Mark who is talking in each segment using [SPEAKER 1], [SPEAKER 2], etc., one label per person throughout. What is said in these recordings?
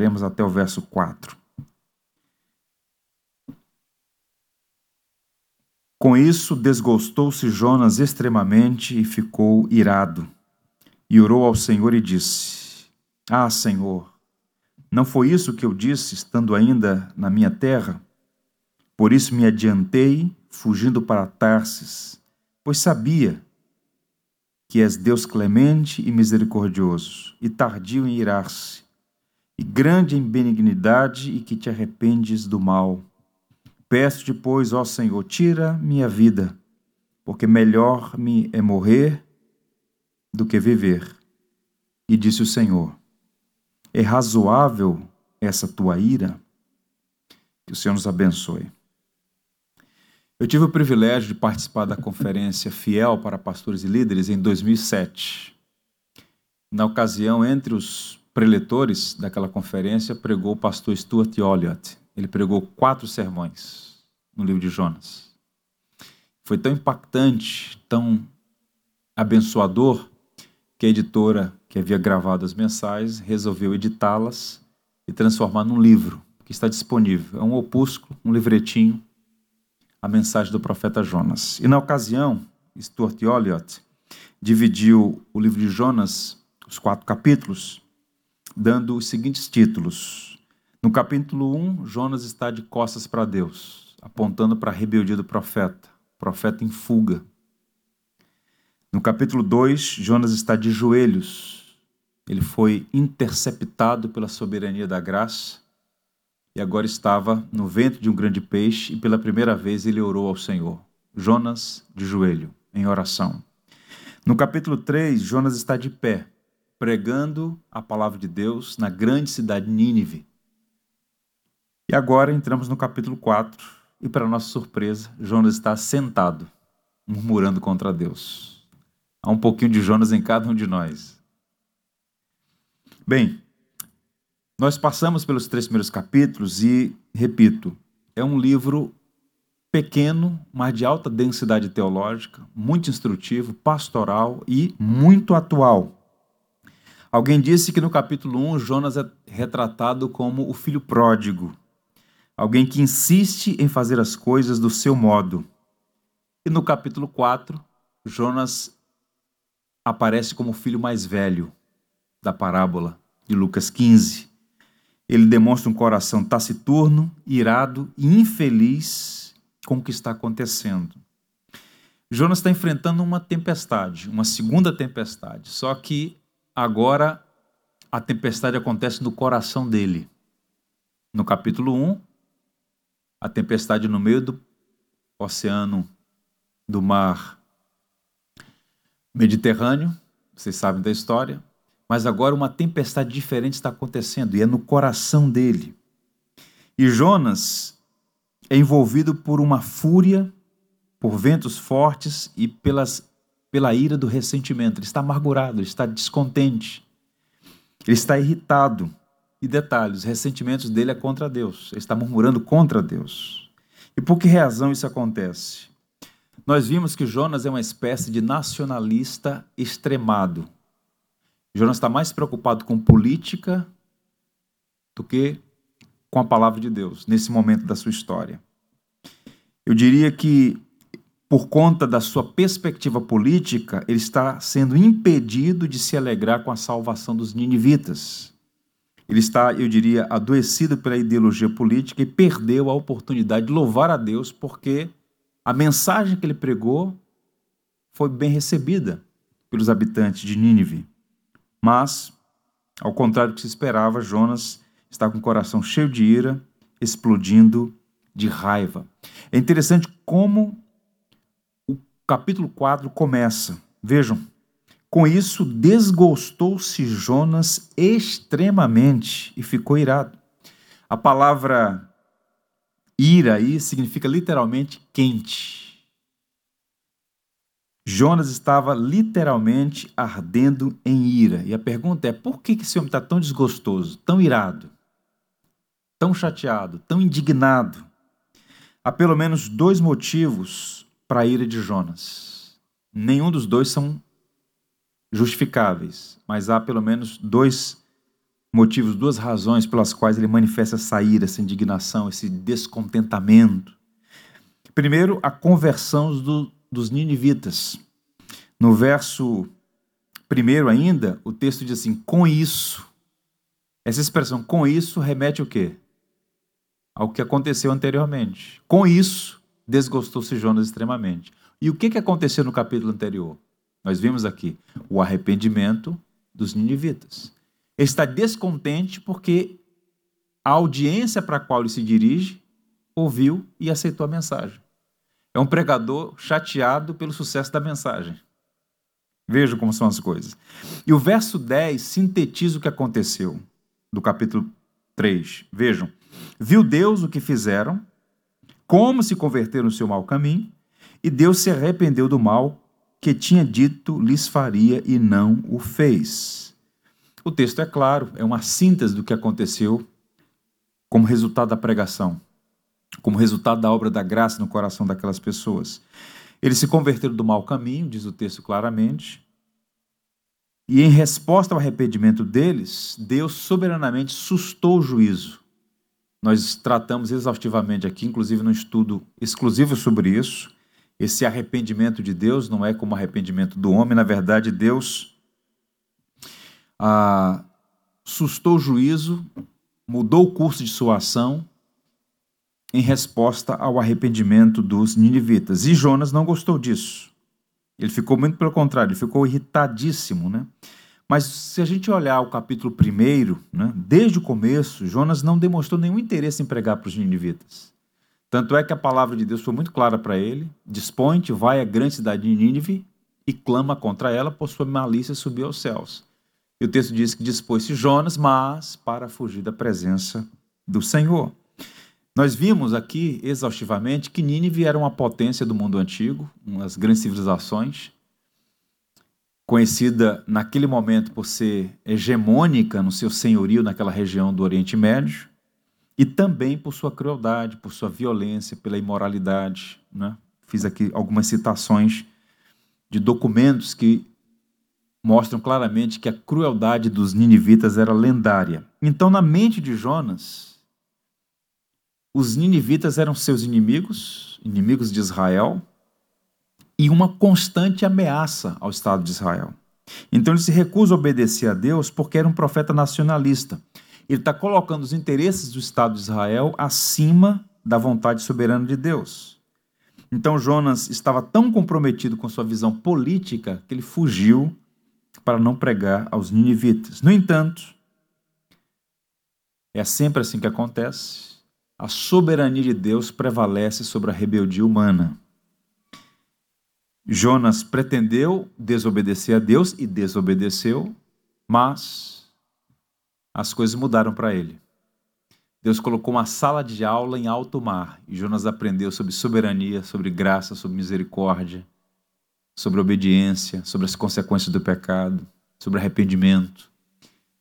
[SPEAKER 1] Leremos até o verso 4. Com isso, desgostou-se Jonas extremamente e ficou irado. E orou ao Senhor e disse: Ah, Senhor, não foi isso que eu disse estando ainda na minha terra? Por isso me adiantei, fugindo para Tarsis, pois sabia que és Deus clemente e misericordioso, e tardio em irar-se, e grande em benignidade, e que te arrependes do mal Peço-te, pois, ó Senhor, tira minha vida, porque melhor me é morrer do que viver. E disse o Senhor: É razoável essa tua ira? Que o Senhor nos abençoe. Eu tive o privilégio de participar da conferência Fiel para Pastores e Líderes em 2007. Na ocasião, entre os preletores daquela conferência, pregou o pastor Stuart Olliott. Ele pregou quatro sermões no livro de Jonas. Foi tão impactante, tão abençoador, que a editora que havia gravado as mensagens resolveu editá-las e transformar num livro que está disponível. É um opúsculo, um livretinho, a mensagem do profeta Jonas. E na ocasião, Stuart Olliott dividiu o livro de Jonas, os quatro capítulos, dando os seguintes títulos: no capítulo 1, Jonas está de costas para Deus, apontando para a rebeldia do profeta, profeta em fuga. No capítulo 2, Jonas está de joelhos. Ele foi interceptado pela soberania da graça e agora estava no ventre de um grande peixe e pela primeira vez ele orou ao Senhor. Jonas de joelho, em oração. No capítulo 3, Jonas está de pé, pregando a palavra de Deus na grande cidade Nínive. E agora entramos no capítulo 4, e para nossa surpresa, Jonas está sentado, murmurando contra Deus. Há um pouquinho de Jonas em cada um de nós. Bem, nós passamos pelos três primeiros capítulos e, repito, é um livro pequeno, mas de alta densidade teológica, muito instrutivo, pastoral e muito atual. Alguém disse que no capítulo 1 Jonas é retratado como o filho pródigo, alguém que insiste em fazer as coisas do seu modo. E no capítulo 4, Jonas aparece como o filho mais velho da parábola de Lucas 15. Ele demonstra um coração taciturno, irado e infeliz com o que está acontecendo. Jonas está enfrentando uma tempestade, uma segunda tempestade, só que agora a tempestade acontece no coração dele. No capítulo 1, a tempestade no meio do oceano, do mar Mediterrâneo, vocês sabem da história, mas agora uma tempestade diferente está acontecendo e é no coração dele. E Jonas é envolvido por uma fúria, por ventos fortes e pelas, pela ira do ressentimento. Ele está amargurado, ele está descontente, ele está irritado. E detalhe, os ressentimentos dele é contra Deus. Ele está murmurando contra Deus. E por que razão isso acontece? Nós vimos que Jonas é uma espécie de nacionalista extremado. Jonas está mais preocupado com política do que com a palavra de Deus, nesse momento da sua história. Eu diria que, por conta da sua perspectiva política, ele está sendo impedido de se alegrar com a salvação dos ninivitas. Ele está, eu diria, adoecido pela ideologia política e perdeu a oportunidade de louvar a Deus porque a mensagem que ele pregou foi bem recebida pelos habitantes de Nínive. Mas, ao contrário do que se esperava, Jonas está com o coração cheio de ira, explodindo de raiva. É interessante como capítulo 4 começa. Vejam, com isso, desgostou-se Jonas extremamente e ficou irado. A palavra ira aí significa literalmente quente. Jonas estava literalmente ardendo em ira. E a pergunta é: por que esse homem está tão desgostoso, tão irado, tão chateado, tão indignado? Há pelo menos dois motivos para a ira de Jonas. Nenhum dos dois são justificáveis, mas há pelo menos dois motivos, duas razões pelas quais ele manifesta essa ira, essa indignação, esse descontentamento. Primeiro, a conversão do, dos ninivitas. No verso primeiro ainda, o texto diz assim: com isso. Essa expressão com isso remete o quê? Ao que aconteceu anteriormente. Com isso, desgostou-se Jonas extremamente. E o que, que aconteceu no capítulo anterior? Nós vimos aqui o arrependimento dos ninivitas. Ele está descontente porque a audiência para a qual ele se dirige ouviu e aceitou a mensagem. É um pregador chateado pelo sucesso da mensagem. Vejam como são as coisas. E o verso 10 sintetiza o que aconteceu do capítulo 3. Vejam. Viu Deus o que fizeram, como se converteram no seu mau caminho, e Deus se arrependeu do mal que tinha dito lhes faria e não o fez. O texto é claro, é uma síntese do que aconteceu como resultado da pregação como resultado da obra da graça no coração daquelas pessoas. Eles se converteram do mau caminho, diz o texto claramente, e em resposta ao arrependimento deles, Deus soberanamente sustou o juízo. Nós tratamos exaustivamente aqui, inclusive num estudo exclusivo sobre isso. Esse arrependimento de Deus não é como arrependimento do homem, na verdade, Deus ah, sustou o juízo, mudou o curso de sua ação em resposta ao arrependimento dos ninivitas. E Jonas não gostou disso. Ele ficou muito pelo contrário, ele ficou irritadíssimo, né? Mas se a gente olhar o capítulo 1, né, desde o começo, Jonas não demonstrou nenhum interesse em pregar para os ninivitas. Tanto é que a palavra de Deus foi muito clara para ele: Dispõe-te, vai à grande cidade de Nínive e clama contra ela, por sua malícia subiu aos céus. E o texto diz que dispôs-se Jonas, mas para fugir da presença do Senhor. Nós vimos aqui exaustivamente que Nínive era uma potência do mundo antigo, uma das grandes civilizações, conhecida naquele momento por ser hegemônica no seu senhorio naquela região do Oriente Médio, e também por sua crueldade, por sua violência, pela imoralidade. Né? Fiz aqui algumas citações de documentos que mostram claramente que a crueldade dos ninivitas era lendária. Então, na mente de Jonas, os ninivitas eram seus inimigos, inimigos de Israel, e uma constante ameaça ao Estado de Israel. Então ele se recusa a obedecer a Deus porque era um profeta nacionalista. Ele está colocando os interesses do Estado de Israel acima da vontade soberana de Deus. Então Jonas estava tão comprometido com sua visão política que ele fugiu para não pregar aos ninivitas. No entanto, é sempre assim que acontece a soberania de Deus prevalece sobre a rebeldia humana. Jonas pretendeu desobedecer a Deus e desobedeceu, mas as coisas mudaram para ele. Deus colocou uma sala de aula em alto mar e Jonas aprendeu sobre soberania, sobre graça, sobre misericórdia, sobre obediência, sobre as consequências do pecado, sobre arrependimento.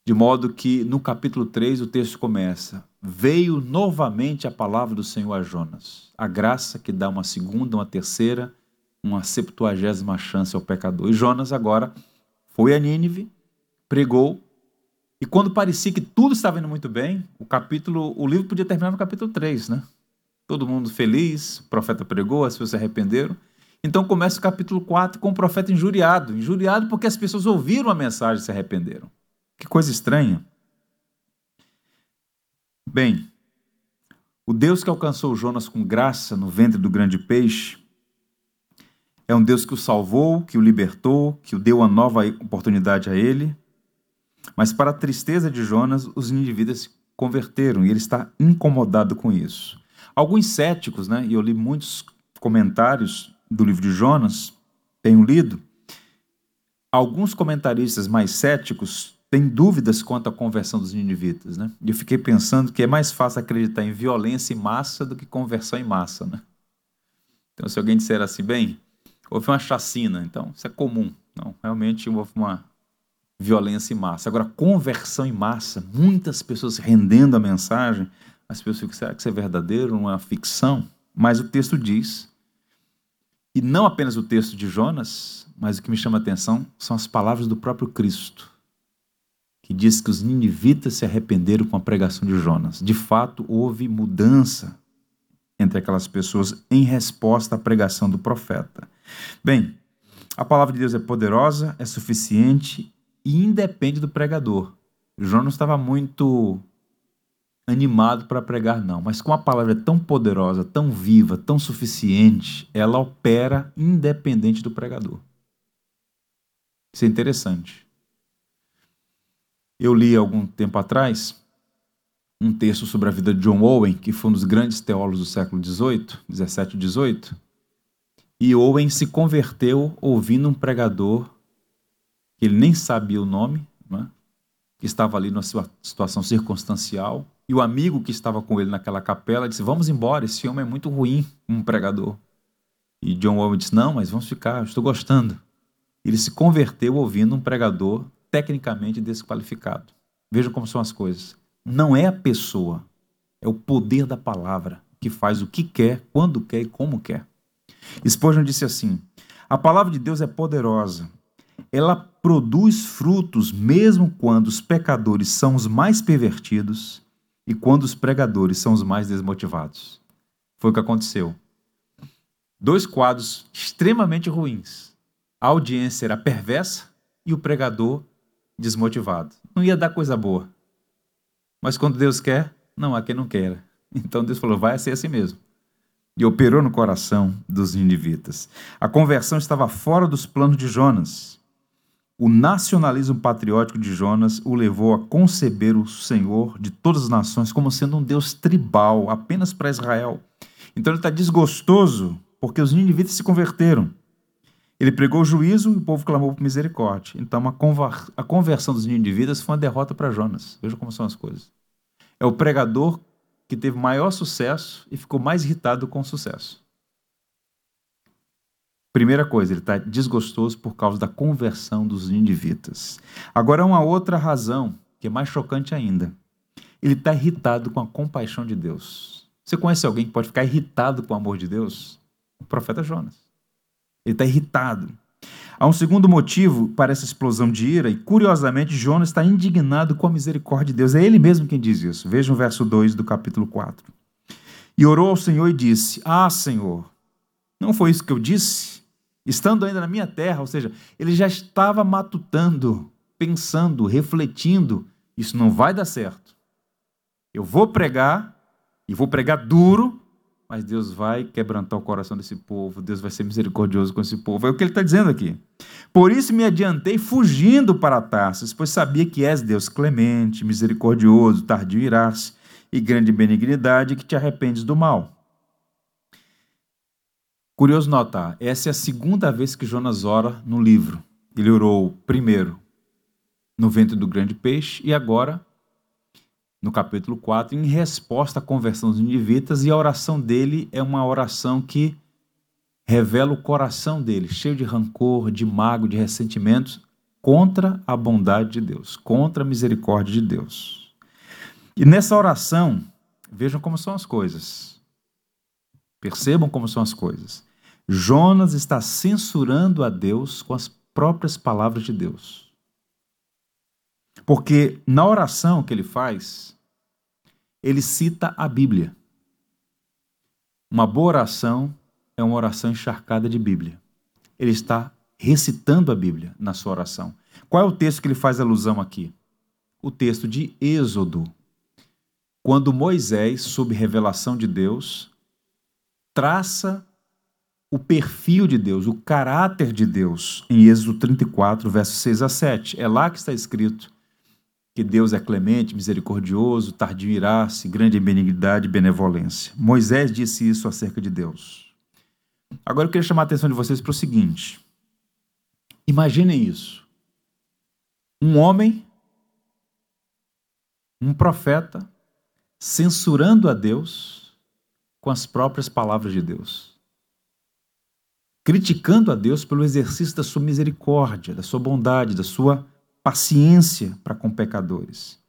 [SPEAKER 1] De modo que no capítulo 3 o texto começa: Veio novamente a palavra do Senhor a Jonas, a graça que dá uma segunda, uma terceira, uma septuagésima chance ao pecador. E Jonas agora foi a Nínive, pregou, e quando parecia que tudo estava indo muito bem, o capítulo, o livro podia terminar no capítulo 3, né? Todo mundo feliz, o profeta pregou, as pessoas se arrependeram. Então começa o capítulo 4 com o profeta injuriado. Injuriado porque as pessoas ouviram a mensagem e se arrependeram. Que coisa estranha. Bem, o Deus que alcançou Jonas com graça no ventre do grande peixe é um Deus que o salvou, que o libertou, que o deu uma nova oportunidade a ele. Mas, para a tristeza de Jonas, os indivíduos se converteram e ele está incomodado com isso. Alguns céticos, né, e eu li muitos comentários do livro de Jonas, tenho lido, alguns comentaristas mais céticos tem dúvidas quanto à conversão dos ninivitas, né? E eu fiquei pensando que é mais fácil acreditar em violência em massa do que conversão em massa, né? Então, se alguém disser assim, bem, houve uma chacina, então isso é comum. Não, realmente houve uma violência em massa. Agora, conversão em massa, muitas pessoas rendendo a mensagem, as pessoas ficam, será que isso é verdadeiro, é uma ficção? Mas o texto diz, e não apenas o texto de Jonas, mas o que me chama a atenção são as palavras do próprio Cristo que diz que os ninivitas se arrependeram com a pregação de Jonas. De fato, houve mudança entre aquelas pessoas em resposta à pregação do profeta. Bem, a palavra de Deus é poderosa, é suficiente e independe do pregador. João não estava muito animado para pregar, não, mas com a palavra é tão poderosa, tão viva, tão suficiente, ela opera independente do pregador. Isso é interessante. Eu li algum tempo atrás um texto sobre a vida de John Owen, que foi um dos grandes teólogos do século XVIII, 17 e 18. E Owen se converteu ouvindo um pregador que ele nem sabia o nome, né? que estava ali numa situação circunstancial. E o amigo que estava com ele naquela capela disse: Vamos embora, esse homem é muito ruim como pregador. E John Owen disse: Não, mas vamos ficar, estou gostando. Ele se converteu ouvindo um pregador tecnicamente desqualificado. Vejam como são as coisas. Não é a pessoa, é o poder da palavra que faz o que quer, quando quer e como quer. Spurgeon disse assim: A palavra de Deus é poderosa. Ela produz frutos mesmo quando os pecadores são os mais pervertidos e quando os pregadores são os mais desmotivados. Foi o que aconteceu. Dois quadros extremamente ruins. A audiência era perversa e o pregador desmotivado. Não ia dar coisa boa. Mas quando Deus quer, não há quem não queira. Então Deus falou: vai ser assim mesmo. E operou no coração dos ninivitas. A conversão estava fora dos planos de Jonas. O nacionalismo patriótico de Jonas o levou a conceber o Senhor de todas as nações como sendo um Deus tribal, apenas para Israel. Então ele está desgostoso porque os ninivitas se converteram. Ele pregou o juízo e o povo clamou por misericórdia. Então a conversão dos ninivitas foi uma derrota para Jonas. Veja como são as coisas. É o pregador que teve maior sucesso e ficou mais irritado com o sucesso. Primeira coisa, ele está desgostoso por causa da conversão dos ninivitas. Agora, uma outra razão, que é mais chocante ainda. Ele está irritado com a compaixão de Deus. Você conhece alguém que pode ficar irritado com o amor de Deus? O profeta Jonas. Ele está irritado. Há um segundo motivo para essa explosão de ira, e curiosamente, Jonas está indignado com a misericórdia de Deus. É ele mesmo quem diz isso. Veja o verso 2 do capítulo 4. E orou ao Senhor e disse: Ah, Senhor, não foi isso que eu disse? Estando ainda na minha terra, ou seja, ele já estava matutando, pensando, refletindo: isso não vai dar certo. Eu vou pregar, e vou pregar duro, mas Deus vai quebrantar o coração desse povo, Deus vai ser misericordioso com esse povo. É o que ele está dizendo aqui. Por isso me adiantei fugindo para Tarsis, pois sabia que és Deus clemente, misericordioso, tardio irás e grande benignidade, que te arrependes do mal. Curioso notar, essa é a segunda vez que Jonas ora no livro. Ele orou primeiro no ventre do grande peixe e agora no capítulo 4, em resposta à conversão dos ninivitas, e a oração dele é uma oração que revela o coração dele, cheio de rancor, de mago, de ressentimentos, contra a bondade de Deus, contra a misericórdia de Deus. E nessa oração, vejam como são as coisas. Percebam como são as coisas. Jonas está censurando a Deus com as próprias palavras de Deus. Porque na oração que ele faz, ele cita a Bíblia. Uma boa oração é uma oração encharcada de Bíblia. Ele está recitando a Bíblia na sua oração. Qual é o texto que ele faz alusão aqui? O texto de Êxodo. Quando Moisés, sob revelação de Deus, traça o perfil de Deus, o caráter de Deus, em Êxodo 34, versos 6 a 7. É lá que está escrito que Deus é clemente, misericordioso, tardio irá-se, grande em benignidade e benevolência. Moisés disse isso acerca de Deus. Agora eu queria chamar a atenção de vocês para o seguinte. Imaginem isso. Um homem, um profeta, censurando a Deus com as próprias palavras de Deus. Criticando a Deus pelo exercício da sua misericórdia, da sua bondade, da sua paciência para com pecadores.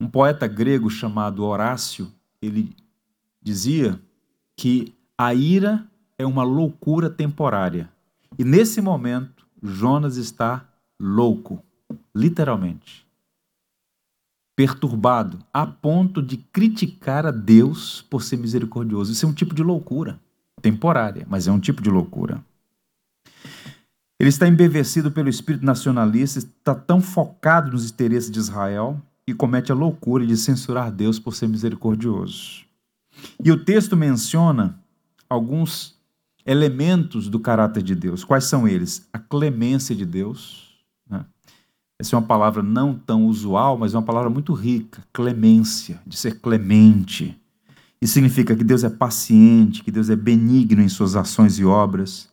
[SPEAKER 1] Um poeta grego chamado Horácio, ele dizia que a ira é uma loucura temporária. E nesse momento, Jonas está louco, literalmente. perturbado, a ponto de criticar a Deus por ser misericordioso. Isso é um tipo de loucura, temporária, mas é um tipo de loucura. Ele está embevecido pelo espírito nacionalista, está tão focado nos interesses de Israel e comete a loucura de censurar Deus por ser misericordioso. E o texto menciona alguns elementos do caráter de Deus. Quais são eles? A clemência de Deus. Né? Essa é uma palavra não tão usual, mas é uma palavra muito rica. Clemência, de ser clemente. Isso significa que Deus é paciente, que Deus é benigno em suas ações e obras.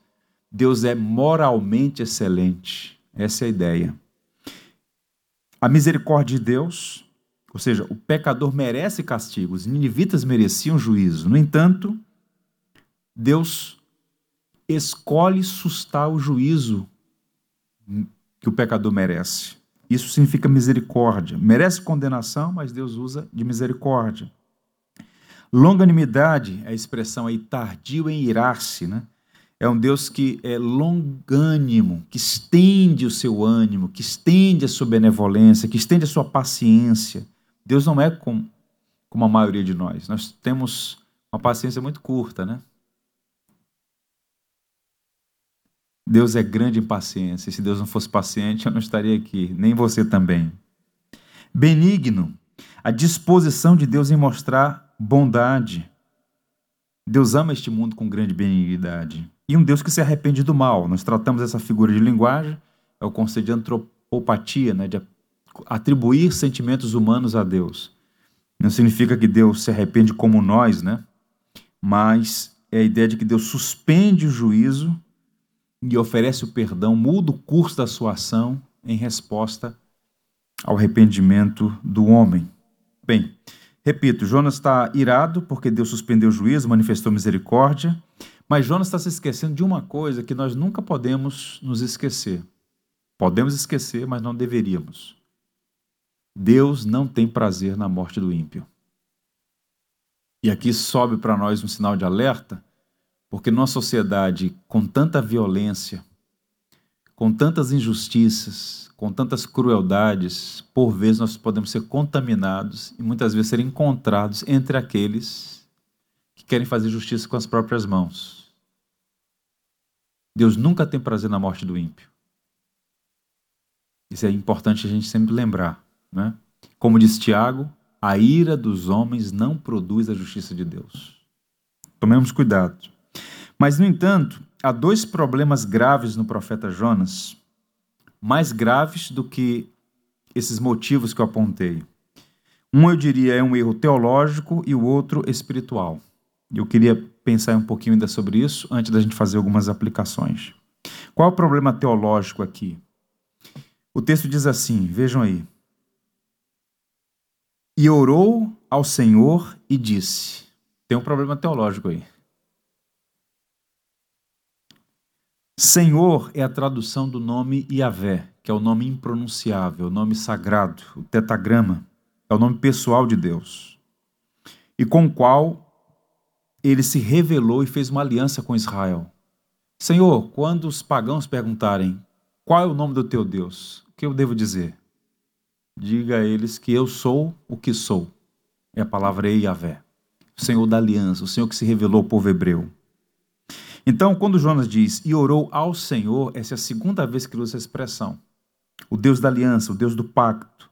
[SPEAKER 1] Deus é moralmente excelente. Essa é a ideia. A misericórdia de Deus, ou seja, o pecador merece castigo, os ninivitas mereciam juízo. No entanto, Deus escolhe sustar o juízo que o pecador merece. Isso significa misericórdia. Merece condenação, mas Deus usa de misericórdia. Longanimidade é a expressão aí tardio em irar-se, né? É um Deus que é longânimo, que estende o seu ânimo, que estende a sua benevolência, que estende a sua paciência. Deus não é como, como a maioria de nós. Nós temos uma paciência muito curta, né? Deus é grande em paciência. Se Deus não fosse paciente, eu não estaria aqui, nem você também. Benigno, a disposição de Deus em mostrar bondade. Deus ama este mundo com grande benignidade. E um Deus que se arrepende do mal. Nós tratamos essa figura de linguagem, é o conceito de antropopatia, né, de atribuir sentimentos humanos a Deus. Não significa que Deus se arrepende como nós, né? Mas é a ideia de que Deus suspende o juízo e oferece o perdão, muda o curso da sua ação em resposta ao arrependimento do homem. Bem, repito, Jonas está irado porque Deus suspendeu o juízo, manifestou misericórdia, mas Jonas está se esquecendo de uma coisa que nós nunca podemos nos esquecer. Podemos esquecer, mas não deveríamos. Deus não tem prazer na morte do ímpio. E aqui sobe para nós um sinal de alerta porque numa sociedade com tanta violência, com tantas injustiças, com tantas crueldades, por vezes nós podemos ser contaminados e muitas vezes ser encontrados entre aqueles que querem fazer justiça com as próprias mãos. Deus nunca tem prazer na morte do ímpio. Isso é importante a gente sempre lembrar. Né? Como diz Tiago, a ira dos homens não produz a justiça de Deus. Tomemos cuidado. Mas, no entanto, há dois problemas graves no profeta Jonas, mais graves do que esses motivos que eu apontei. Um, eu diria, é um erro teológico e o outro espiritual. Eu queria pensar um pouquinho ainda sobre isso antes da gente fazer algumas aplicações. Qual é o problema teológico aqui? O texto diz assim: vejam aí. E orou ao Senhor e disse: tem um problema teológico aí. Senhor é a tradução do nome Yahvé, que é o nome impronunciável, o nome sagrado, o tetagrama, é o nome pessoal de Deus, e com o qual ele se revelou e fez uma aliança com Israel. Senhor, quando os pagãos perguntarem qual é o nome do teu Deus, o que eu devo dizer? Diga a eles que eu sou o que sou. É a palavra Yahvé, o Senhor da aliança, o Senhor que se revelou ao povo hebreu. Então, quando Jonas diz e orou ao Senhor, essa é a segunda vez que ele usa essa expressão. O Deus da aliança, o Deus do pacto,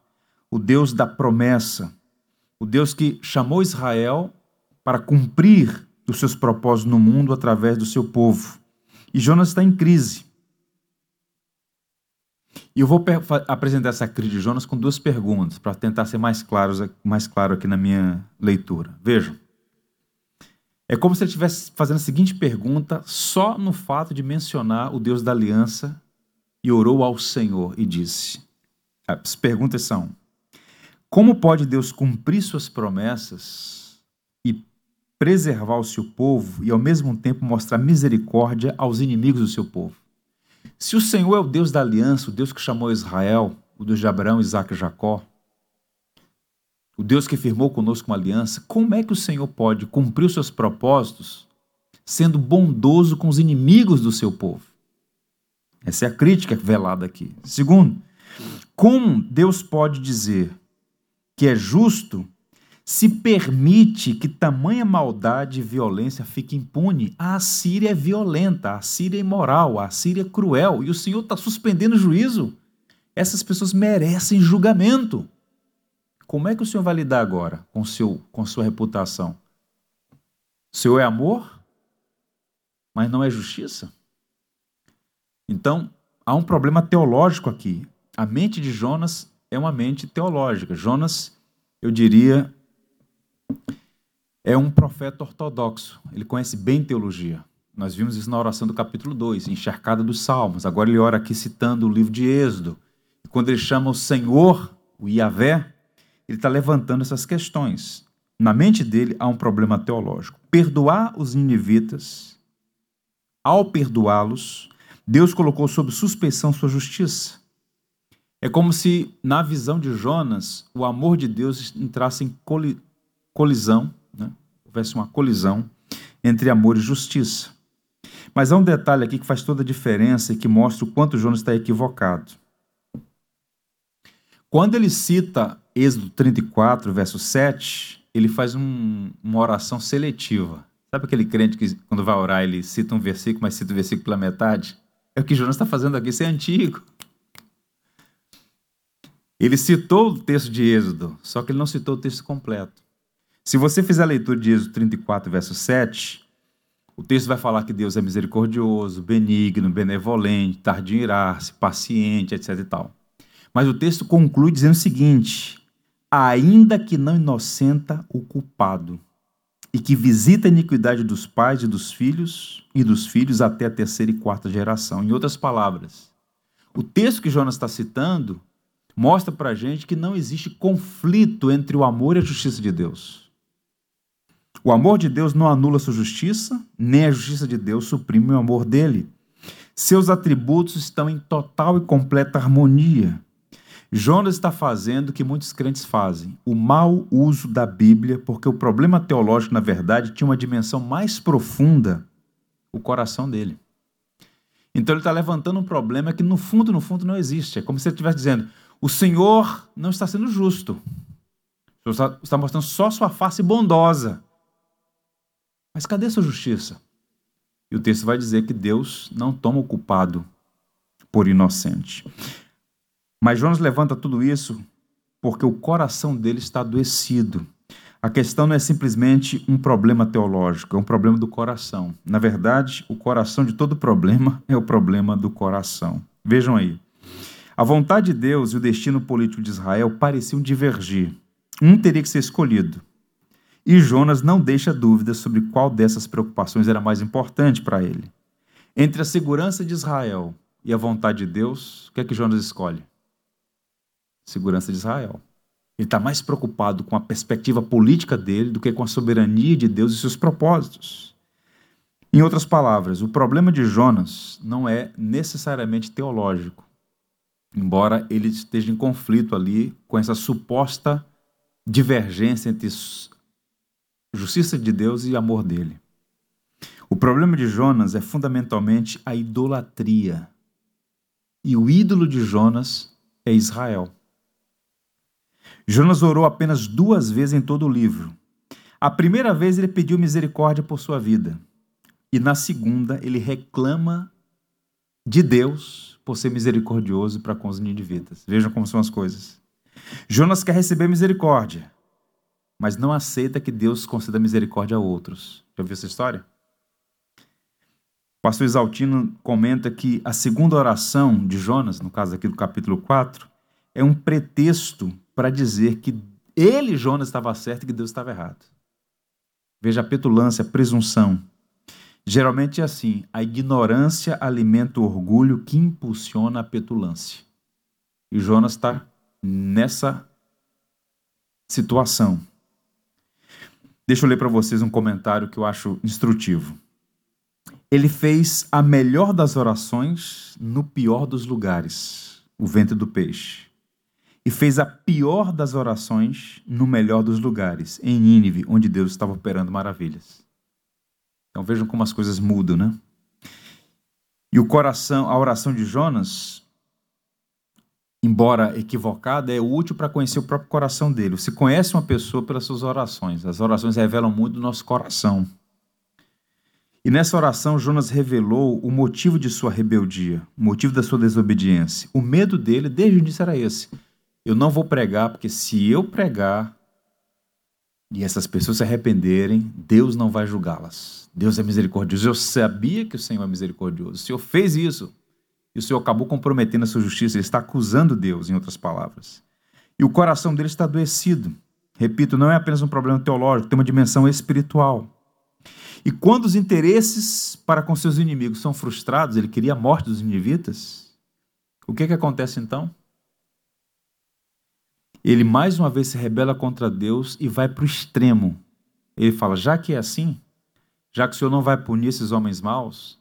[SPEAKER 1] o Deus da promessa, o Deus que chamou Israel para cumprir os seus propósitos no mundo através do seu povo. E Jonas está em crise. E eu vou apresentar essa crise de Jonas com duas perguntas, para tentar ser mais, claros, mais claro aqui na minha leitura. Vejam. É como se ele estivesse fazendo a seguinte pergunta só no fato de mencionar o Deus da aliança e orou ao Senhor e disse: As perguntas são: Como pode Deus cumprir suas promessas e preservar o seu povo e ao mesmo tempo mostrar misericórdia aos inimigos do seu povo? Se o Senhor é o Deus da aliança, o Deus que chamou Israel, o Deus de Abraão, Isaac e Jacó, o Deus que firmou conosco uma aliança, como é que o Senhor pode cumprir os seus propósitos sendo bondoso com os inimigos do seu povo? Essa é a crítica velada aqui. Segundo, como Deus pode dizer que é justo, se permite que tamanha maldade e violência fique impune. A Assíria é violenta, a Assíria é imoral, a Assíria é cruel, e o Senhor está suspendendo o juízo. Essas pessoas merecem julgamento. Como é que o Senhor vai lidar agora com, seu, com sua reputação? O Senhor é amor, mas não é justiça? Então, há um problema teológico aqui. A mente de Jonas é uma mente teológica. Jonas, eu diria, é um profeta ortodoxo. Ele conhece bem teologia. Nós vimos isso na oração do capítulo 2, encharcada dos Salmos. Agora ele ora aqui citando o livro de Êxodo. E quando ele chama o Senhor, o Iavé, ele está levantando essas questões. Na mente dele há um problema teológico. Perdoar os ninivitas, ao perdoá-los, Deus colocou sob suspeição sua justiça. É como se, na visão de Jonas, o amor de Deus entrasse em colisão? Houvesse uma colisão entre amor e justiça. Mas há um detalhe aqui que faz toda a diferença e que mostra o quanto Jonas está equivocado. Quando ele cita Êxodo 34, verso 7, ele faz um, uma oração seletiva. Sabe aquele crente que, quando vai orar, ele cita um versículo, mas cita o versículo pela metade? É o que Jonas está fazendo aqui, isso é antigo. Ele citou o texto de Êxodo, só que ele não citou o texto completo. Se você fizer a leitura de Êxodo 34, verso 7, o texto vai falar que Deus é misericordioso, benigno, benevolente, tardio em irar-se, paciente, etc e tal. Mas o texto conclui dizendo o seguinte: ainda que não inocenta o culpado, e que visita a iniquidade dos pais e dos filhos e dos filhos até a terceira e quarta geração. Em outras palavras, o texto que Jonas está citando mostra para a gente que não existe conflito entre o amor e a justiça de Deus. O amor de Deus não anula sua justiça, nem a justiça de Deus suprime o amor dele. Seus atributos estão em total e completa harmonia. Jonas está fazendo o que muitos crentes fazem, o mau uso da Bíblia, porque o problema teológico, na verdade, tinha uma dimensão mais profunda, o coração dele. Então ele está levantando um problema que no fundo, no fundo, não existe. É como se ele estivesse dizendo: o Senhor não está sendo justo. O Senhor está mostrando só sua face bondosa. Mas cadê sua justiça? E o texto vai dizer que Deus não toma o culpado por inocente. Mas Jonas levanta tudo isso porque o coração dele está adoecido. A questão não é simplesmente um problema teológico, é um problema do coração. Na verdade, o coração de todo problema é o problema do coração. Vejam aí. A vontade de Deus e o destino político de Israel pareciam divergir. Um teria que ser escolhido. E Jonas não deixa dúvidas sobre qual dessas preocupações era mais importante para ele. Entre a segurança de Israel e a vontade de Deus, o que é que Jonas escolhe? segurança de Israel. Ele está mais preocupado com a perspectiva política dele do que com a soberania de Deus e seus propósitos. Em outras palavras, o problema de Jonas não é necessariamente teológico, embora ele esteja em conflito ali com essa suposta divergência entre justiça de Deus e amor dele. O problema de Jonas é fundamentalmente a idolatria. E o ídolo de Jonas é Israel. Jonas orou apenas duas vezes em todo o livro. A primeira vez ele pediu misericórdia por sua vida. E na segunda ele reclama de Deus por ser misericordioso para com os ninivitas. Vejam como são as coisas. Jonas quer receber misericórdia, mas não aceita que Deus conceda misericórdia a outros. Já viu essa história? O pastor Exaltino comenta que a segunda oração de Jonas, no caso aqui do capítulo 4, é um pretexto para dizer que ele, Jonas, estava certo e que Deus estava errado. Veja a petulância, a presunção. Geralmente é assim: a ignorância alimenta o orgulho que impulsiona a petulância. E Jonas está nessa situação. Deixa eu ler para vocês um comentário que eu acho instrutivo. Ele fez a melhor das orações no pior dos lugares o ventre do peixe e fez a pior das orações no melhor dos lugares, em Nínive, onde Deus estava operando maravilhas. Então vejam como as coisas mudam, né? E o coração, a oração de Jonas embora equivocada, é útil para conhecer o próprio coração dele. Se conhece uma pessoa pelas suas orações. As orações revelam muito do nosso coração. E nessa oração, Jonas revelou o motivo de sua rebeldia, o motivo da sua desobediência. O medo dele, desde o início, era esse. Eu não vou pregar, porque se eu pregar e essas pessoas se arrependerem, Deus não vai julgá-las. Deus é misericordioso. Eu sabia que o Senhor é misericordioso. O Senhor fez isso. E o Senhor acabou comprometendo a sua justiça. Ele está acusando Deus, em outras palavras. E o coração dele está adoecido. Repito, não é apenas um problema teológico, tem uma dimensão espiritual. E quando os interesses para com seus inimigos são frustrados, ele queria a morte dos ninivitas, o que, que acontece então? Ele mais uma vez se rebela contra Deus e vai para o extremo. Ele fala: já que é assim, já que o Senhor não vai punir esses homens maus,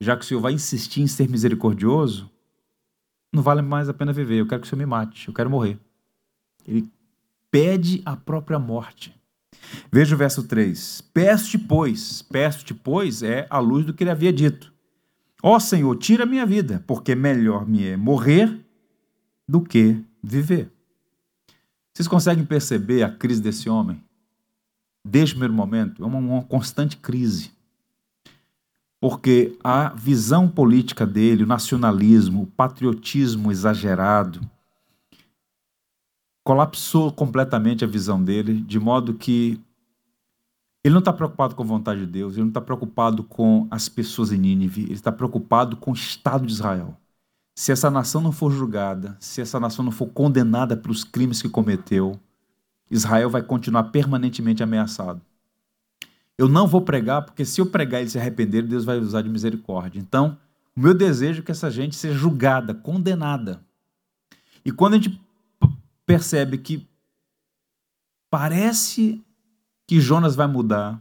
[SPEAKER 1] já que o Senhor vai insistir em ser misericordioso, não vale mais a pena viver. Eu quero que o Senhor me mate, eu quero morrer. Ele pede a própria morte. Veja o verso 3. Peço-te, pois, peço-te, pois, é a luz do que ele havia dito. Ó Senhor, tira a minha vida, porque melhor me é morrer do que viver. Vocês conseguem perceber a crise desse homem? Desde o primeiro momento, é uma, uma constante crise. Porque a visão política dele, o nacionalismo, o patriotismo exagerado, colapsou completamente a visão dele, de modo que ele não está preocupado com a vontade de Deus, ele não está preocupado com as pessoas em Nínive, ele está preocupado com o Estado de Israel. Se essa nação não for julgada, se essa nação não for condenada pelos crimes que cometeu, Israel vai continuar permanentemente ameaçado. Eu não vou pregar, porque se eu pregar e eles se arrependerem, Deus vai usar de misericórdia. Então, o meu desejo é que essa gente seja julgada, condenada. E quando a gente percebe que parece que Jonas vai mudar,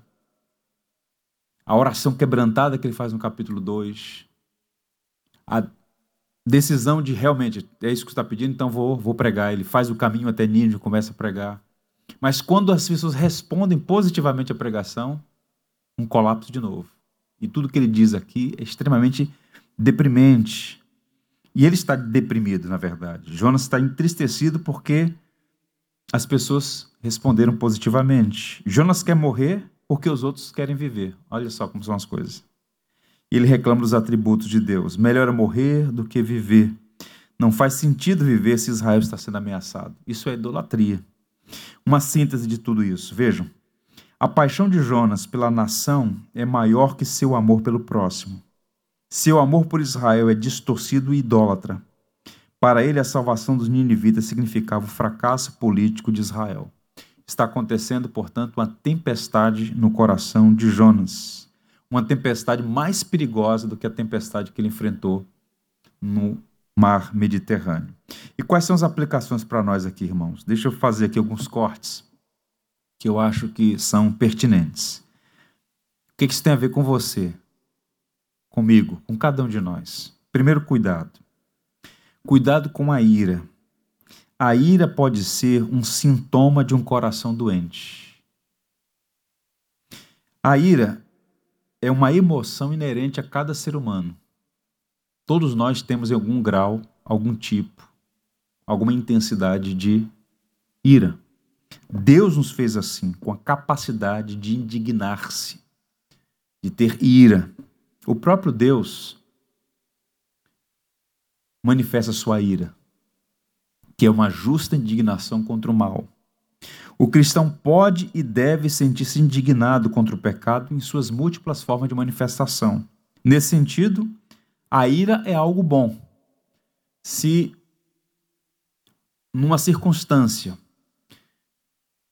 [SPEAKER 1] a oração quebrantada que ele faz no capítulo 2, a decisão de realmente, é isso que você está pedindo, então vou, vou pregar. Ele faz o caminho até Nínive, começa a pregar. Mas quando as pessoas respondem positivamente à pregação, um colapso de novo. E tudo que ele diz aqui é extremamente deprimente. E ele está deprimido, na verdade. Jonas está entristecido porque as pessoas responderam positivamente. Jonas quer morrer porque os outros querem viver. Olha só como são as coisas. E ele reclama dos atributos de Deus. Melhor é morrer do que viver. Não faz sentido viver se Israel está sendo ameaçado. Isso é idolatria. Uma síntese de tudo isso. Vejam. A paixão de Jonas pela nação é maior que seu amor pelo próximo. Seu amor por Israel é distorcido e idólatra. Para ele, a salvação dos ninivitas significava o fracasso político de Israel. Está acontecendo, portanto, uma tempestade no coração de Jonas. Uma tempestade mais perigosa do que a tempestade que ele enfrentou no mar Mediterrâneo. E quais são as aplicações para nós aqui, irmãos? Deixa eu fazer aqui alguns cortes que eu acho que são pertinentes. O que isso tem a ver com você? comigo, com cada um de nós. Primeiro, cuidado. Cuidado com a ira. A ira pode ser um sintoma de um coração doente. A ira é uma emoção inerente a cada ser humano. Todos nós temos em algum grau, algum tipo, alguma intensidade de ira. Deus nos fez assim, com a capacidade de indignar-se, de ter ira. O próprio Deus manifesta sua ira, que é uma justa indignação contra o mal. O cristão pode e deve sentir-se indignado contra o pecado em suas múltiplas formas de manifestação. Nesse sentido, a ira é algo bom. Se numa circunstância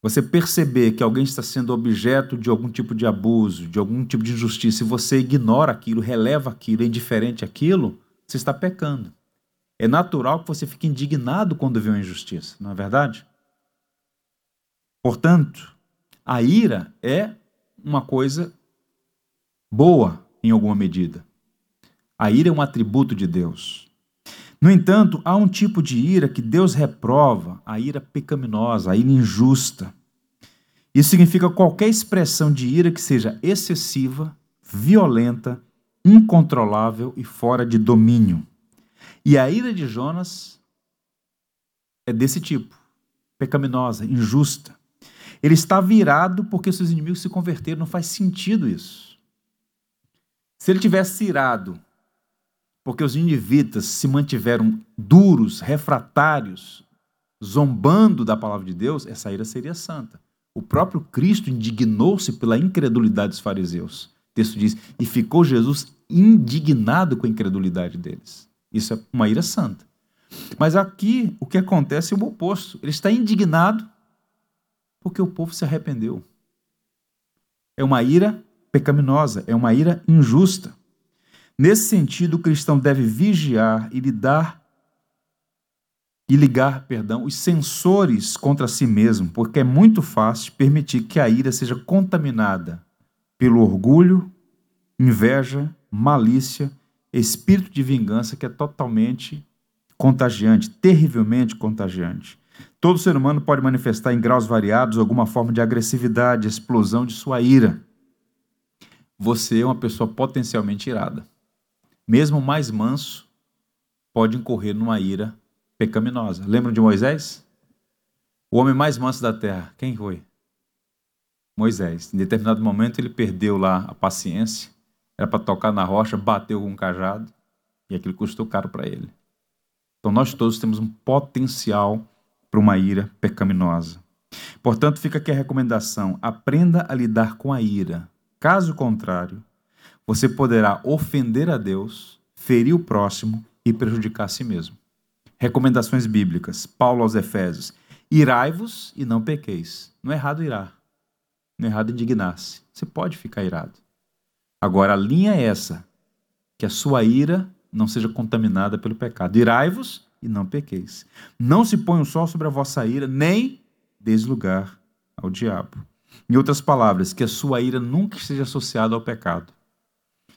[SPEAKER 1] você perceber que alguém está sendo objeto de algum tipo de abuso, de algum tipo de injustiça, e você ignora aquilo, releva aquilo, é indiferente àquilo, você está pecando. É natural que você fique indignado quando vê uma injustiça, não é verdade? Portanto, a ira é uma coisa boa em alguma medida. A ira é um atributo de Deus. No entanto, há um tipo de ira que Deus reprova, a ira pecaminosa, a ira injusta. Isso significa qualquer expressão de ira que seja excessiva, violenta, incontrolável e fora de domínio. E a ira de Jonas é desse tipo, pecaminosa, injusta. Ele está virado porque seus inimigos se converteram, não faz sentido isso. Se ele tivesse irado porque os ninivitas se mantiveram duros, refratários, zombando da palavra de Deus, essa ira seria santa. O próprio Cristo indignou-se pela incredulidade dos fariseus. O texto diz: e ficou Jesus indignado com a incredulidade deles. Isso é uma ira santa. Mas aqui o que acontece é o oposto. Ele está indignado porque o povo se arrependeu. É uma ira pecaminosa, é uma ira injusta. Nesse sentido, o cristão deve vigiar e lidar e ligar, perdão, os sensores contra si mesmo, porque é muito fácil permitir que a ira seja contaminada pelo orgulho, inveja, malícia, espírito de vingança que é totalmente contagiante, terrivelmente contagiante. Todo ser humano pode manifestar em graus variados alguma forma de agressividade, explosão de sua ira. Você é uma pessoa potencialmente irada. Mesmo o mais manso pode incorrer numa ira pecaminosa. Lembram de Moisés? O homem mais manso da terra, quem foi? Moisés. Em determinado momento ele perdeu lá a paciência, era para tocar na rocha, bateu com um cajado e aquilo custou caro para ele. Então nós todos temos um potencial para uma ira pecaminosa. Portanto, fica aqui a recomendação: aprenda a lidar com a ira. Caso contrário, você poderá ofender a Deus, ferir o próximo e prejudicar a si mesmo. Recomendações bíblicas. Paulo aos Efésios: Irai-vos e não pequeis. Não é errado irar. Não é errado indignar-se. Você pode ficar irado. Agora, a linha é essa: que a sua ira não seja contaminada pelo pecado. Irai-vos e não pequeis. Não se põe o sol sobre a vossa ira, nem deis lugar ao diabo. Em outras palavras, que a sua ira nunca esteja associada ao pecado.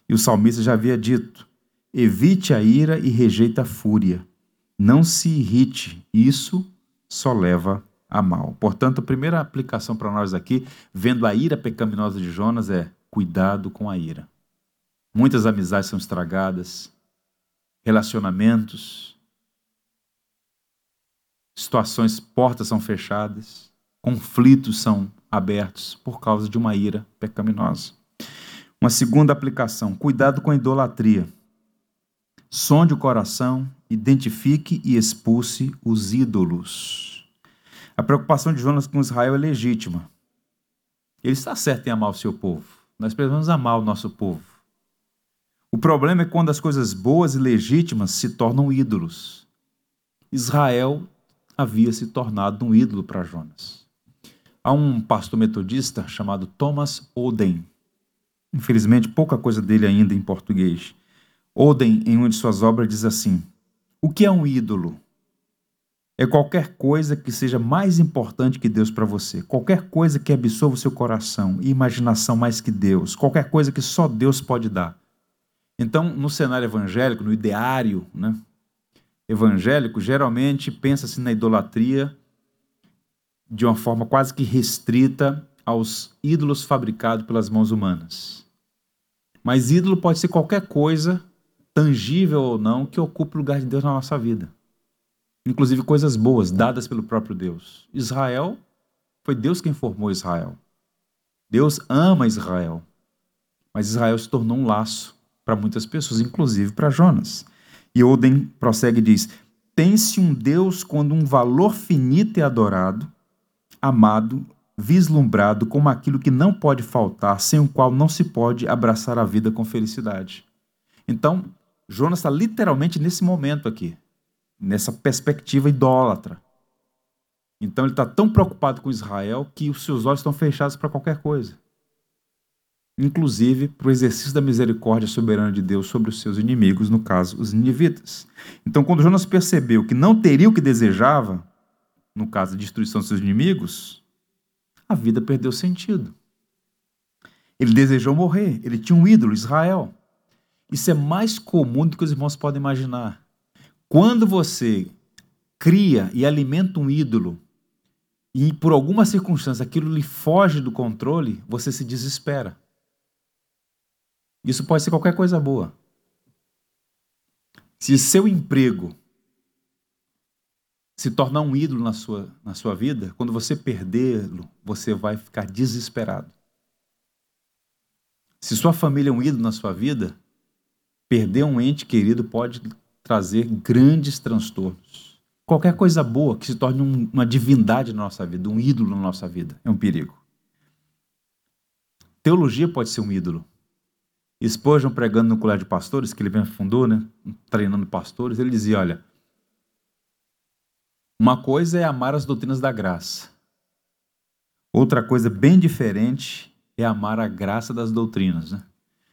[SPEAKER 1] E o salmista já havia dito: evite a ira e rejeita a fúria. Não se irrite, isso só leva a mal. Portanto, a primeira aplicação para nós aqui, vendo a ira pecaminosa de Jonas, é cuidado com a ira. Muitas amizades são estragadas, relacionamentos, situações, portas são fechadas, conflitos são abertos por causa de uma ira pecaminosa. Uma segunda aplicação: cuidado com a idolatria. Sonde o coração, identifique e expulse os ídolos. A preocupação de Jonas com Israel é legítima. Ele está certo em amar o seu povo. Nós precisamos amar o nosso povo. O problema é quando as coisas boas e legítimas se tornam ídolos. Israel havia se tornado um ídolo para Jonas. Há um pastor metodista chamado Thomas Oden. Infelizmente, pouca coisa dele ainda em português. Oden, em uma de suas obras, diz assim: O que é um ídolo? É qualquer coisa que seja mais importante que Deus para você, qualquer coisa que absorva o seu coração e imaginação mais que Deus, qualquer coisa que só Deus pode dar. Então, no cenário evangélico, no ideário né, evangélico, geralmente pensa-se na idolatria de uma forma quase que restrita aos ídolos fabricados pelas mãos humanas. Mas ídolo pode ser qualquer coisa tangível ou não, que ocupe o lugar de Deus na nossa vida. Inclusive coisas boas dadas pelo próprio Deus. Israel, foi Deus quem formou Israel. Deus ama Israel. Mas Israel se tornou um laço para muitas pessoas, inclusive para Jonas. E Oden prossegue e diz: Tem-se um Deus quando um valor finito é adorado, amado, vislumbrado como aquilo que não pode faltar, sem o qual não se pode abraçar a vida com felicidade. Então, Jonas está literalmente nesse momento aqui, nessa perspectiva idólatra. Então ele está tão preocupado com Israel que os seus olhos estão fechados para qualquer coisa. Inclusive para o exercício da misericórdia soberana de Deus sobre os seus inimigos, no caso, os ninivitas. Então, quando Jonas percebeu que não teria o que desejava, no caso, a destruição dos seus inimigos, a vida perdeu sentido. Ele desejou morrer, ele tinha um ídolo, Israel. Isso é mais comum do que os irmãos podem imaginar. Quando você cria e alimenta um ídolo e por alguma circunstância aquilo lhe foge do controle, você se desespera. Isso pode ser qualquer coisa boa. Se seu emprego se tornar um ídolo na sua, na sua vida, quando você perdê-lo, você vai ficar desesperado. Se sua família é um ídolo na sua vida, perder um ente querido pode trazer grandes transtornos. Qualquer coisa boa que se torne um, uma divindade na nossa vida, um ídolo na nossa vida, é um perigo. Teologia pode ser um ídolo. Spurgeon, pregando no colégio de pastores, que ele bem fundou, né, treinando pastores, ele dizia: olha, uma coisa é amar as doutrinas da graça. Outra coisa bem diferente é amar a graça das doutrinas. Né?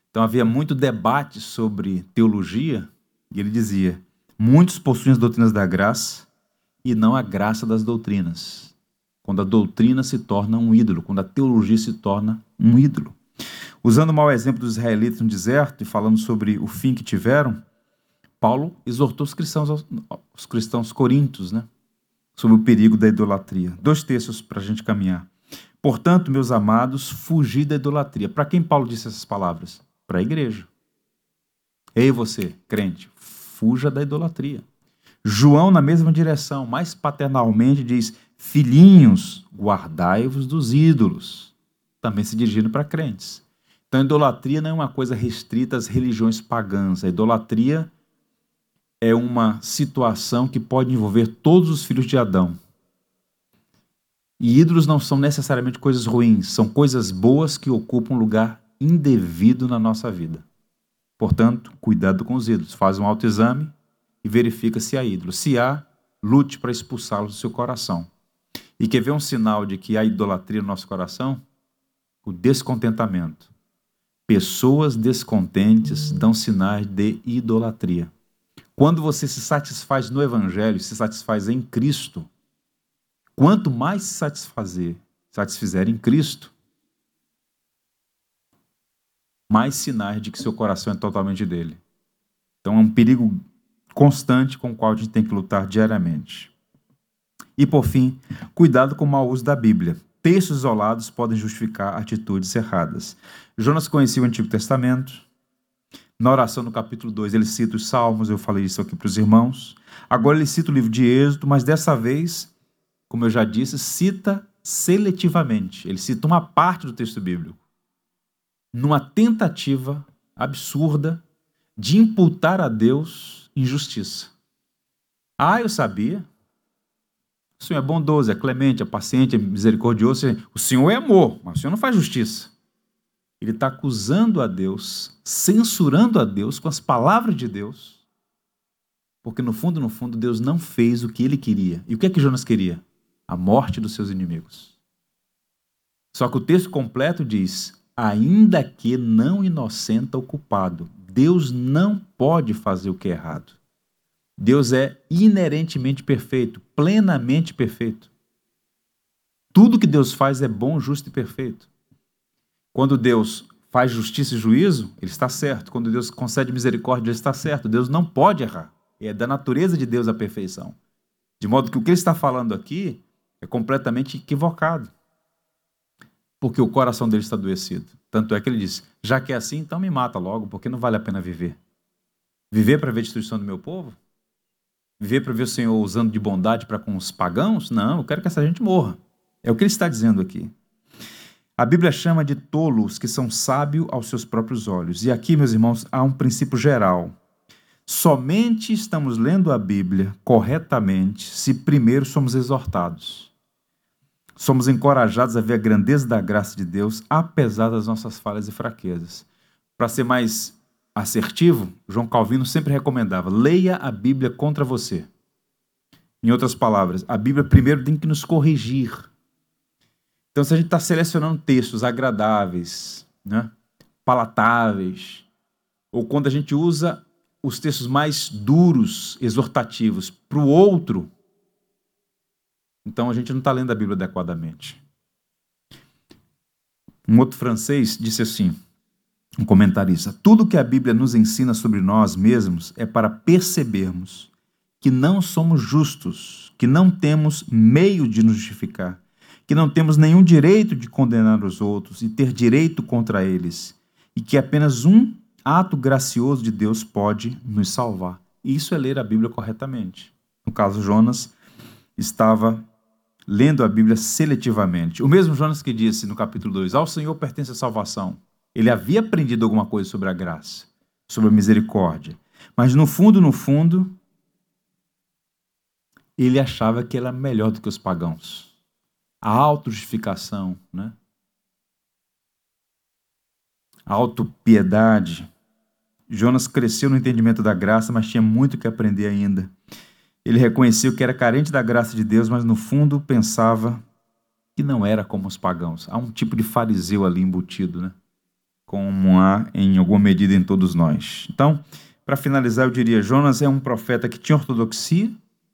[SPEAKER 1] Então havia muito debate sobre teologia, e ele dizia: muitos possuem as doutrinas da graça e não a graça das doutrinas. Quando a doutrina se torna um ídolo, quando a teologia se torna um ídolo. Usando o mau exemplo dos israelitas no deserto e falando sobre o fim que tiveram, Paulo exortou os cristãos, os cristãos coríntios, né? Sobre o perigo da idolatria. Dois textos para a gente caminhar. Portanto, meus amados, fugi da idolatria. Para quem Paulo disse essas palavras? Para a igreja. Ei, você, crente, fuja da idolatria. João, na mesma direção, mais paternalmente, diz: Filhinhos, guardai-vos dos ídolos. Também se dirigindo para crentes. Então, a idolatria não é uma coisa restrita às religiões pagãs. A idolatria é uma situação que pode envolver todos os filhos de Adão. E ídolos não são necessariamente coisas ruins, são coisas boas que ocupam um lugar indevido na nossa vida. Portanto, cuidado com os ídolos. Faz um autoexame e verifica se há ídolo. Se há, lute para expulsá-los do seu coração. E quer ver um sinal de que há idolatria no nosso coração? O descontentamento. Pessoas descontentes dão sinais de idolatria. Quando você se satisfaz no Evangelho, se satisfaz em Cristo, quanto mais se satisfazer, satisfizer em Cristo, mais sinais de que seu coração é totalmente dele. Então é um perigo constante com o qual a gente tem que lutar diariamente. E por fim, cuidado com o mau uso da Bíblia. Textos isolados podem justificar atitudes erradas. Jonas conhecia o Antigo Testamento, na oração no capítulo 2, ele cita os Salmos, eu falei isso aqui para os irmãos. Agora ele cita o livro de Êxodo, mas dessa vez, como eu já disse, cita seletivamente. Ele cita uma parte do texto bíblico. Numa tentativa absurda de imputar a Deus injustiça. Ah, eu sabia. O Senhor é bondoso, é clemente, é paciente, é misericordioso. O Senhor é amor, mas o Senhor não faz justiça. Ele está acusando a Deus, censurando a Deus com as palavras de Deus, porque no fundo, no fundo, Deus não fez o que ele queria. E o que é que Jonas queria? A morte dos seus inimigos. Só que o texto completo diz: ainda que não inocenta o culpado, Deus não pode fazer o que é errado. Deus é inerentemente perfeito, plenamente perfeito. Tudo que Deus faz é bom, justo e perfeito. Quando Deus faz justiça e juízo, ele está certo. Quando Deus concede misericórdia, ele está certo. Deus não pode errar. É da natureza de Deus a perfeição. De modo que o que ele está falando aqui é completamente equivocado. Porque o coração dele está adoecido. Tanto é que ele diz: já que é assim, então me mata logo, porque não vale a pena viver. Viver para ver a destruição do meu povo? Viver para ver o Senhor usando de bondade para com os pagãos? Não, eu quero que essa gente morra. É o que ele está dizendo aqui. A Bíblia chama de tolos que são sábios aos seus próprios olhos. E aqui, meus irmãos, há um princípio geral. Somente estamos lendo a Bíblia corretamente se primeiro somos exortados. Somos encorajados a ver a grandeza da graça de Deus, apesar das nossas falhas e fraquezas. Para ser mais assertivo, João Calvino sempre recomendava: leia a Bíblia contra você. Em outras palavras, a Bíblia primeiro tem que nos corrigir então, se a gente está selecionando textos agradáveis, né, palatáveis, ou quando a gente usa os textos mais duros, exortativos, para o outro, então a gente não está lendo a Bíblia adequadamente. Um outro francês disse assim, um comentarista: tudo que a Bíblia nos ensina sobre nós mesmos é para percebermos que não somos justos, que não temos meio de nos justificar, que não temos nenhum direito de condenar os outros e ter direito contra eles, e que apenas um ato gracioso de Deus pode nos salvar. Isso é ler a Bíblia corretamente. No caso Jonas, estava lendo a Bíblia seletivamente. O mesmo Jonas que disse no capítulo 2: Ao Senhor pertence a salvação. Ele havia aprendido alguma coisa sobre a graça, sobre a misericórdia. Mas no fundo, no fundo, ele achava que era melhor do que os pagãos. A autojustificação, né? A autopiedade. Jonas cresceu no entendimento da graça, mas tinha muito que aprender ainda. Ele reconheceu que era carente da graça de Deus, mas no fundo pensava que não era como os pagãos. Há um tipo de fariseu ali embutido, né? Como há em alguma medida em todos nós. Então, para finalizar, eu diria: Jonas é um profeta que tinha ortodoxia,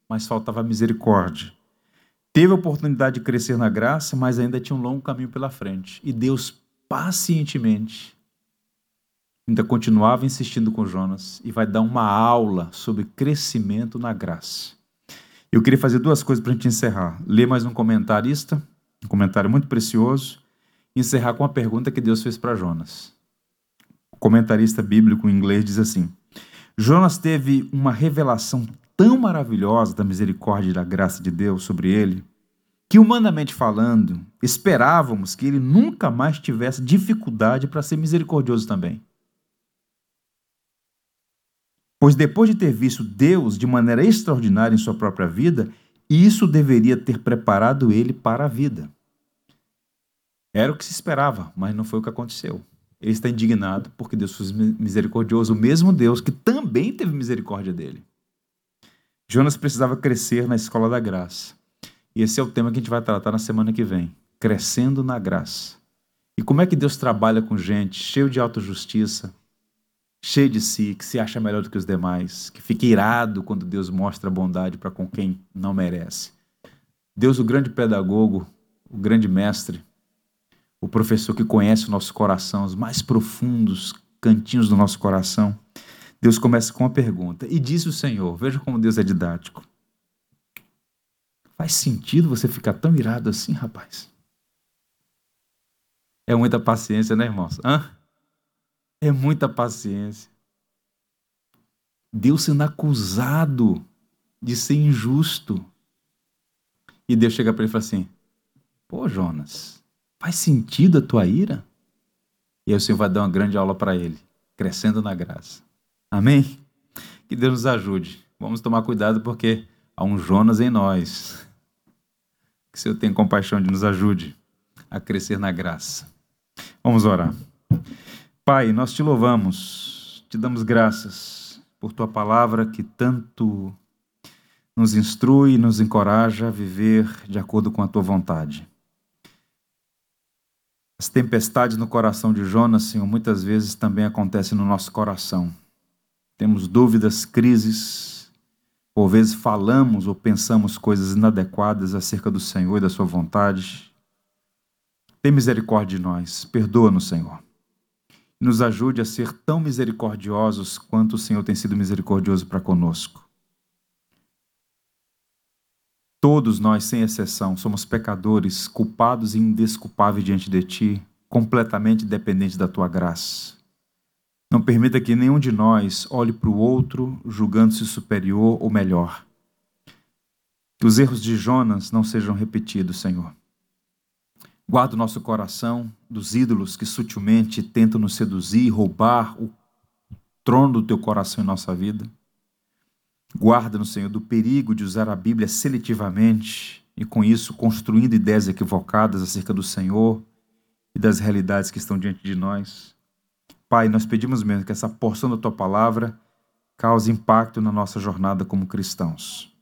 [SPEAKER 1] mas faltava misericórdia. Teve a oportunidade de crescer na graça, mas ainda tinha um longo caminho pela frente. E Deus pacientemente ainda continuava insistindo com Jonas e vai dar uma aula sobre crescimento na graça. Eu queria fazer duas coisas para a gente encerrar. Ler mais um comentarista, um comentário muito precioso, e encerrar com a pergunta que Deus fez para Jonas. O comentarista bíblico em inglês diz assim: Jonas teve uma revelação tão maravilhosa da misericórdia e da graça de Deus sobre ele, que humanamente falando, esperávamos que ele nunca mais tivesse dificuldade para ser misericordioso também. Pois depois de ter visto Deus de maneira extraordinária em sua própria vida, isso deveria ter preparado ele para a vida. Era o que se esperava, mas não foi o que aconteceu. Ele está indignado porque Deus foi misericordioso, o mesmo Deus que também teve misericórdia dele. Jonas precisava crescer na escola da graça. E esse é o tema que a gente vai tratar na semana que vem. Crescendo na graça. E como é que Deus trabalha com gente cheio de autojustiça, cheio de si, que se acha melhor do que os demais, que fica irado quando Deus mostra bondade para com quem não merece. Deus, o grande pedagogo, o grande mestre, o professor que conhece o nosso coração, os mais profundos cantinhos do nosso coração. Deus começa com uma pergunta. E disse o Senhor: Veja como Deus é didático. Faz sentido você ficar tão irado assim, rapaz? É muita paciência, né, irmãos? Hã? É muita paciência. Deus sendo acusado de ser injusto. E Deus chega para ele e fala assim: Pô, Jonas, faz sentido a tua ira? E aí o Senhor vai dar uma grande aula para ele, crescendo na graça. Amém? Que Deus nos ajude. Vamos tomar cuidado porque há um Jonas em nós. Que o Senhor tenha compaixão de nos ajude a crescer na graça. Vamos orar. Pai, nós te louvamos, te damos graças por tua palavra que tanto nos instrui e nos encoraja a viver de acordo com a tua vontade. As tempestades no coração de Jonas, Senhor, muitas vezes também acontecem no nosso coração. Temos dúvidas, crises, por vezes falamos ou pensamos coisas inadequadas acerca do Senhor e da Sua vontade. Tem misericórdia de nós, perdoa-nos, Senhor nos ajude a ser tão misericordiosos quanto o Senhor tem sido misericordioso para conosco. Todos nós, sem exceção, somos pecadores, culpados e indesculpáveis diante de Ti, completamente dependentes da Tua graça. Não permita que nenhum de nós olhe para o outro julgando-se superior ou melhor. Que os erros de Jonas não sejam repetidos, Senhor. Guarda o nosso coração dos ídolos que sutilmente tentam nos seduzir, roubar o trono do teu coração em nossa vida. Guarda-nos, Senhor, do perigo de usar a Bíblia seletivamente e, com isso, construindo ideias equivocadas acerca do Senhor e das realidades que estão diante de nós. Pai, nós pedimos mesmo que essa porção da tua palavra cause impacto na nossa jornada como cristãos.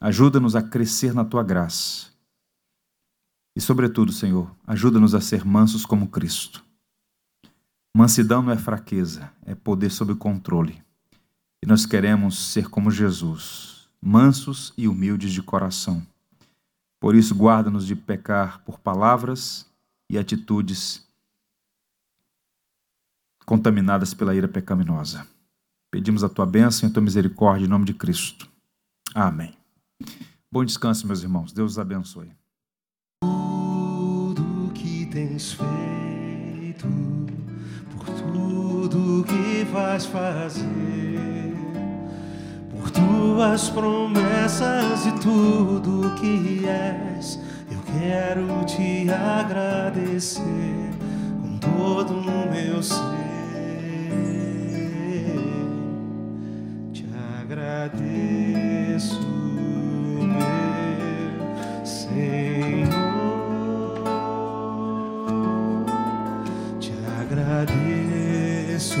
[SPEAKER 1] Ajuda-nos a crescer na tua graça e, sobretudo, Senhor, ajuda-nos a ser mansos como Cristo. Mansidão não é fraqueza, é poder sob controle. E nós queremos ser como Jesus, mansos e humildes de coração. Por isso, guarda-nos de pecar por palavras e atitudes contaminadas pela ira pecaminosa. Pedimos a tua bênção e a tua misericórdia em nome de Cristo. Amém. Bom descanso, meus irmãos. Deus os abençoe
[SPEAKER 2] tens feito, por tudo que vais fazer, por tudo tuas promessas e tudo que és. Eu quero te agradecer com todo o meu ser. Te agradeço, meu Senhor. Te agradeço,